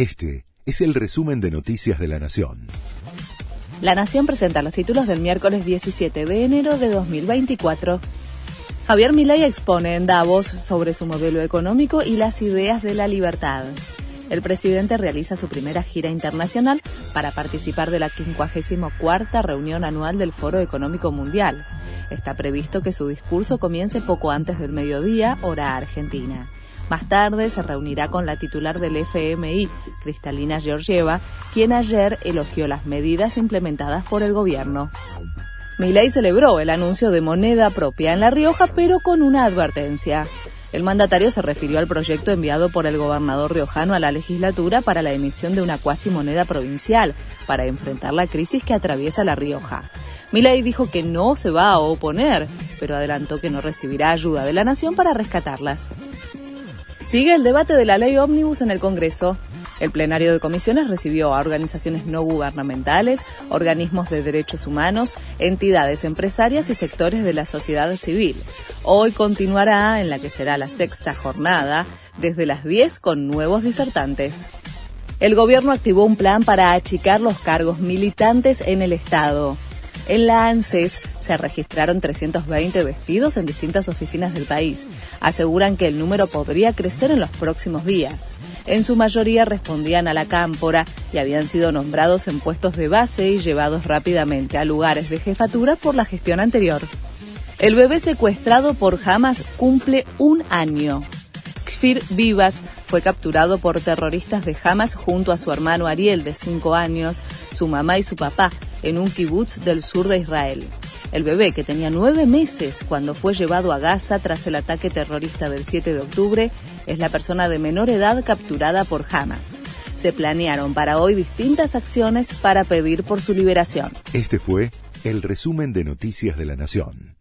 Este es el resumen de Noticias de la Nación. La Nación presenta los títulos del miércoles 17 de enero de 2024. Javier Milei expone en Davos sobre su modelo económico y las ideas de la libertad. El presidente realiza su primera gira internacional para participar de la 54 reunión anual del Foro Económico Mundial. Está previsto que su discurso comience poco antes del mediodía, hora argentina. Más tarde se reunirá con la titular del FMI, Cristalina Georgieva, quien ayer elogió las medidas implementadas por el gobierno. Milei celebró el anuncio de moneda propia en La Rioja, pero con una advertencia. El mandatario se refirió al proyecto enviado por el gobernador riojano a la legislatura para la emisión de una cuasi moneda provincial para enfrentar la crisis que atraviesa La Rioja. Milei dijo que no se va a oponer, pero adelantó que no recibirá ayuda de la nación para rescatarlas. Sigue el debate de la ley ómnibus en el Congreso. El plenario de comisiones recibió a organizaciones no gubernamentales, organismos de derechos humanos, entidades empresarias y sectores de la sociedad civil. Hoy continuará en la que será la sexta jornada, desde las 10 con nuevos disertantes. El gobierno activó un plan para achicar los cargos militantes en el Estado. En la ANSES se registraron 320 despidos en distintas oficinas del país. Aseguran que el número podría crecer en los próximos días. En su mayoría respondían a la cámpora y habían sido nombrados en puestos de base y llevados rápidamente a lugares de jefatura por la gestión anterior. El bebé secuestrado por Hamas cumple un año. Kfir Vivas fue capturado por terroristas de Hamas junto a su hermano Ariel de 5 años, su mamá y su papá en un kibutz del sur de Israel. El bebé, que tenía nueve meses cuando fue llevado a Gaza tras el ataque terrorista del 7 de octubre, es la persona de menor edad capturada por Hamas. Se planearon para hoy distintas acciones para pedir por su liberación. Este fue el resumen de Noticias de la Nación.